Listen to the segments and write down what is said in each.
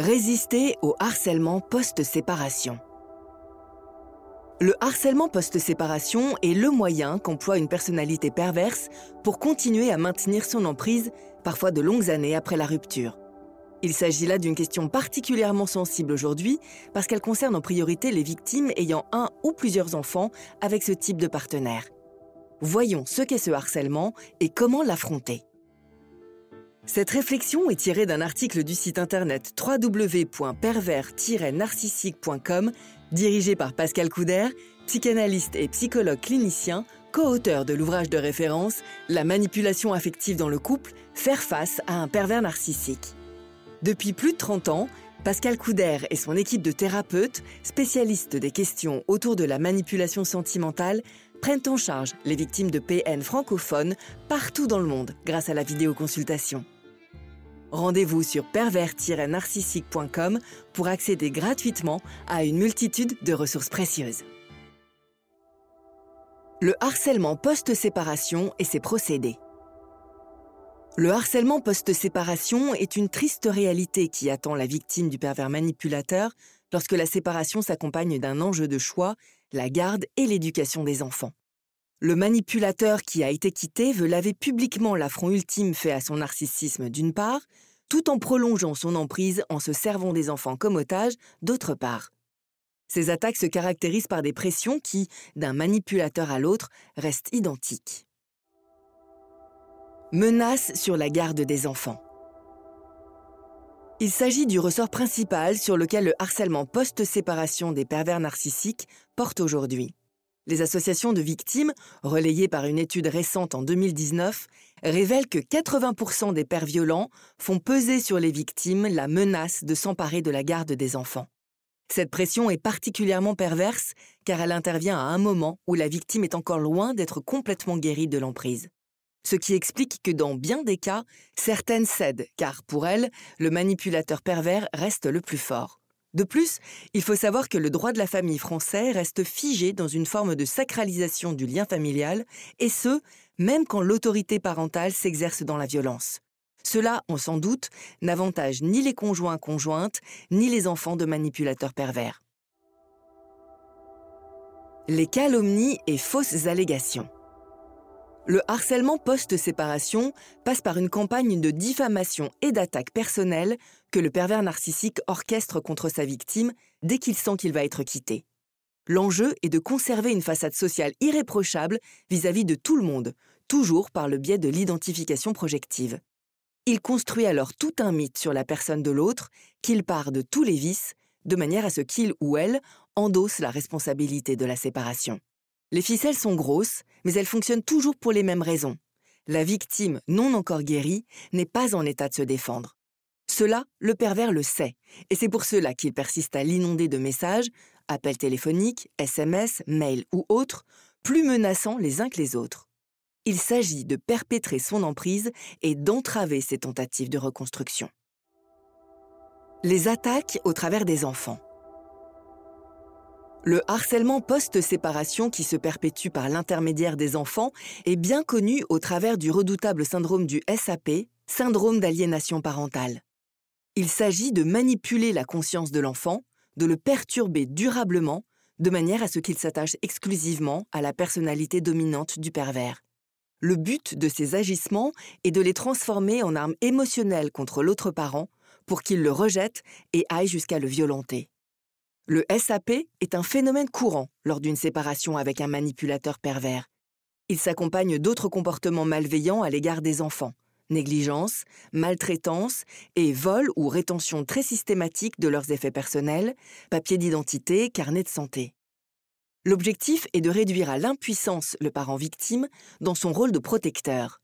Résister au harcèlement post-séparation. Le harcèlement post-séparation est le moyen qu'emploie une personnalité perverse pour continuer à maintenir son emprise, parfois de longues années après la rupture. Il s'agit là d'une question particulièrement sensible aujourd'hui parce qu'elle concerne en priorité les victimes ayant un ou plusieurs enfants avec ce type de partenaire. Voyons ce qu'est ce harcèlement et comment l'affronter. Cette réflexion est tirée d'un article du site internet www.pervers-narcissique.com dirigé par Pascal Couder, psychanalyste et psychologue clinicien, co-auteur de l'ouvrage de référence La manipulation affective dans le couple, faire face à un pervers narcissique. Depuis plus de 30 ans, Pascal Couder et son équipe de thérapeutes, spécialistes des questions autour de la manipulation sentimentale, prennent en charge les victimes de PN francophones partout dans le monde grâce à la vidéoconsultation. Rendez-vous sur pervers-narcissique.com pour accéder gratuitement à une multitude de ressources précieuses. Le harcèlement post-séparation et ses procédés. Le harcèlement post-séparation est une triste réalité qui attend la victime du pervers manipulateur lorsque la séparation s'accompagne d'un enjeu de choix la garde et l'éducation des enfants. Le manipulateur qui a été quitté veut laver publiquement l'affront ultime fait à son narcissisme d'une part, tout en prolongeant son emprise en se servant des enfants comme otages d'autre part. Ces attaques se caractérisent par des pressions qui, d'un manipulateur à l'autre, restent identiques. Menaces sur la garde des enfants. Il s'agit du ressort principal sur lequel le harcèlement post-séparation des pervers narcissiques porte aujourd'hui. Les associations de victimes, relayées par une étude récente en 2019, révèlent que 80% des pères violents font peser sur les victimes la menace de s'emparer de la garde des enfants. Cette pression est particulièrement perverse car elle intervient à un moment où la victime est encore loin d'être complètement guérie de l'emprise ce qui explique que dans bien des cas, certaines cèdent, car pour elles, le manipulateur pervers reste le plus fort. De plus, il faut savoir que le droit de la famille français reste figé dans une forme de sacralisation du lien familial, et ce, même quand l'autorité parentale s'exerce dans la violence. Cela, on s'en doute, n'avantage ni les conjoints conjointes, ni les enfants de manipulateurs pervers. Les calomnies et fausses allégations. Le harcèlement post-séparation passe par une campagne de diffamation et d'attaque personnelle que le pervers narcissique orchestre contre sa victime dès qu'il sent qu'il va être quitté. L'enjeu est de conserver une façade sociale irréprochable vis-à-vis de tout le monde, toujours par le biais de l'identification projective. Il construit alors tout un mythe sur la personne de l'autre, qu'il part de tous les vices, de manière à ce qu'il ou elle endosse la responsabilité de la séparation. Les ficelles sont grosses, mais elles fonctionnent toujours pour les mêmes raisons. La victime, non encore guérie, n'est pas en état de se défendre. Cela, le pervers le sait, et c'est pour cela qu'il persiste à l'inonder de messages, appels téléphoniques, SMS, mails ou autres, plus menaçants les uns que les autres. Il s'agit de perpétrer son emprise et d'entraver ses tentatives de reconstruction. Les attaques au travers des enfants. Le harcèlement post-séparation qui se perpétue par l'intermédiaire des enfants est bien connu au travers du redoutable syndrome du SAP, syndrome d'aliénation parentale. Il s'agit de manipuler la conscience de l'enfant, de le perturber durablement, de manière à ce qu'il s'attache exclusivement à la personnalité dominante du pervers. Le but de ces agissements est de les transformer en armes émotionnelles contre l'autre parent pour qu'il le rejette et aille jusqu'à le violenter. Le SAP est un phénomène courant lors d'une séparation avec un manipulateur pervers. Il s'accompagne d'autres comportements malveillants à l'égard des enfants, négligence, maltraitance et vol ou rétention très systématique de leurs effets personnels, papier d'identité, carnet de santé. L'objectif est de réduire à l'impuissance le parent victime dans son rôle de protecteur.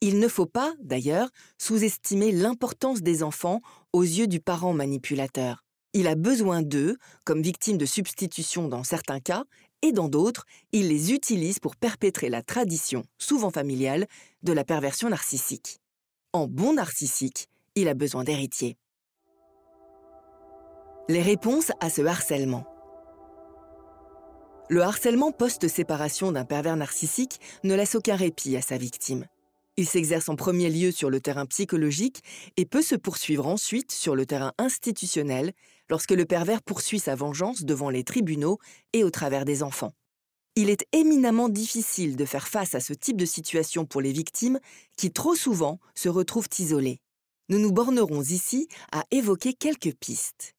Il ne faut pas, d'ailleurs, sous-estimer l'importance des enfants aux yeux du parent manipulateur. Il a besoin d'eux comme victimes de substitution dans certains cas, et dans d'autres, il les utilise pour perpétrer la tradition, souvent familiale, de la perversion narcissique. En bon narcissique, il a besoin d'héritiers. Les réponses à ce harcèlement. Le harcèlement post-séparation d'un pervers narcissique ne laisse aucun répit à sa victime. Il s'exerce en premier lieu sur le terrain psychologique et peut se poursuivre ensuite sur le terrain institutionnel lorsque le pervers poursuit sa vengeance devant les tribunaux et au travers des enfants. Il est éminemment difficile de faire face à ce type de situation pour les victimes qui trop souvent se retrouvent isolées. Nous nous bornerons ici à évoquer quelques pistes.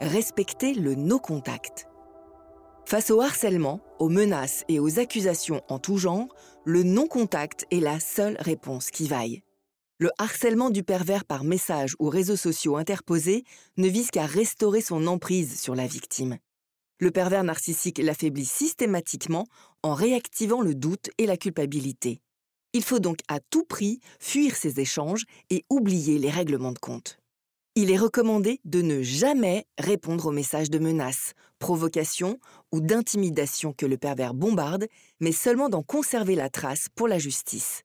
Respecter le no-contact. Face au harcèlement, aux menaces et aux accusations en tout genre, le non-contact est la seule réponse qui vaille. Le harcèlement du pervers par message ou réseaux sociaux interposés ne vise qu'à restaurer son emprise sur la victime. Le pervers narcissique l'affaiblit systématiquement en réactivant le doute et la culpabilité. Il faut donc à tout prix fuir ces échanges et oublier les règlements de compte. Il est recommandé de ne jamais répondre aux messages de menaces, provocation ou d'intimidation que le pervers bombarde, mais seulement d'en conserver la trace pour la justice.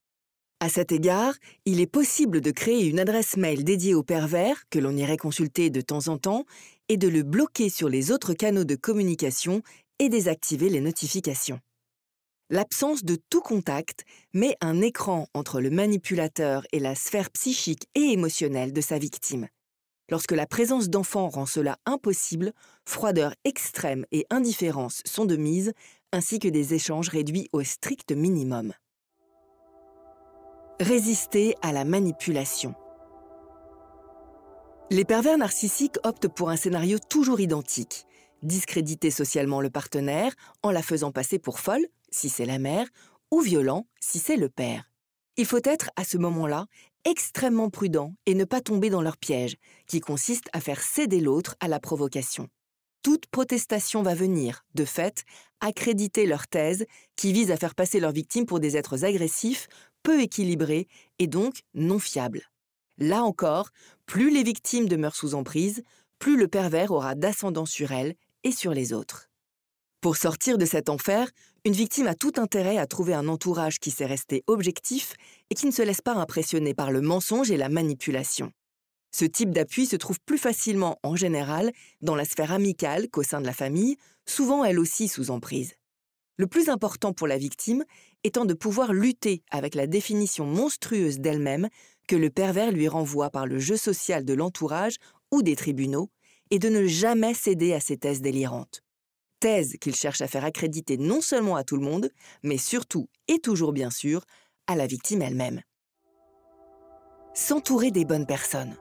À cet égard, il est possible de créer une adresse mail dédiée au pervers que l'on irait consulter de temps en temps et de le bloquer sur les autres canaux de communication et désactiver les notifications. L'absence de tout contact met un écran entre le manipulateur et la sphère psychique et émotionnelle de sa victime. Lorsque la présence d'enfants rend cela impossible, froideur extrême et indifférence sont de mise, ainsi que des échanges réduits au strict minimum. Résister à la manipulation. Les pervers narcissiques optent pour un scénario toujours identique. Discréditer socialement le partenaire en la faisant passer pour folle, si c'est la mère, ou violent, si c'est le père. Il faut être, à ce moment-là, extrêmement prudent et ne pas tomber dans leur piège, qui consiste à faire céder l'autre à la provocation. Toute protestation va venir, de fait, accréditer leur thèse qui vise à faire passer leurs victimes pour des êtres agressifs, peu équilibrés et donc non fiables. Là encore, plus les victimes demeurent sous emprise, plus le pervers aura d'ascendant sur elles et sur les autres. Pour sortir de cet enfer, une victime a tout intérêt à trouver un entourage qui sait rester objectif et qui ne se laisse pas impressionner par le mensonge et la manipulation. Ce type d'appui se trouve plus facilement, en général, dans la sphère amicale qu'au sein de la famille, souvent elle aussi sous emprise. Le plus important pour la victime étant de pouvoir lutter avec la définition monstrueuse d'elle-même que le pervers lui renvoie par le jeu social de l'entourage ou des tribunaux, et de ne jamais céder à ces thèses délirantes thèse qu'il cherche à faire accréditer non seulement à tout le monde, mais surtout et toujours bien sûr à la victime elle-même. S'entourer des bonnes personnes.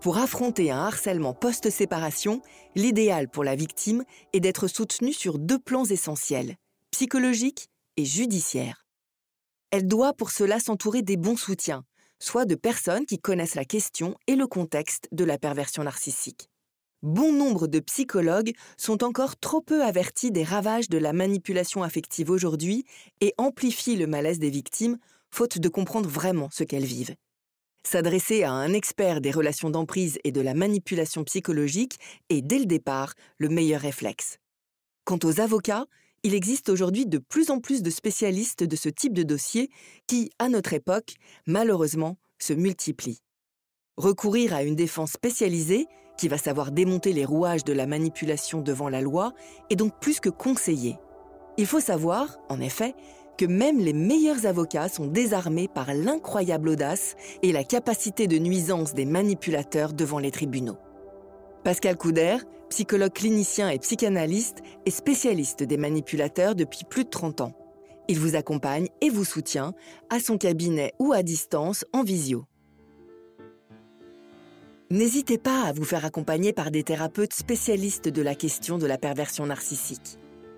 Pour affronter un harcèlement post-séparation, l'idéal pour la victime est d'être soutenue sur deux plans essentiels, psychologique et judiciaire. Elle doit pour cela s'entourer des bons soutiens, soit de personnes qui connaissent la question et le contexte de la perversion narcissique bon nombre de psychologues sont encore trop peu avertis des ravages de la manipulation affective aujourd'hui et amplifient le malaise des victimes, faute de comprendre vraiment ce qu'elles vivent. S'adresser à un expert des relations d'emprise et de la manipulation psychologique est dès le départ le meilleur réflexe. Quant aux avocats, il existe aujourd'hui de plus en plus de spécialistes de ce type de dossier qui, à notre époque, malheureusement, se multiplient. Recourir à une défense spécialisée qui va savoir démonter les rouages de la manipulation devant la loi, est donc plus que conseillé. Il faut savoir, en effet, que même les meilleurs avocats sont désarmés par l'incroyable audace et la capacité de nuisance des manipulateurs devant les tribunaux. Pascal Couder, psychologue clinicien et psychanalyste, est spécialiste des manipulateurs depuis plus de 30 ans. Il vous accompagne et vous soutient à son cabinet ou à distance en visio. N'hésitez pas à vous faire accompagner par des thérapeutes spécialistes de la question de la perversion narcissique.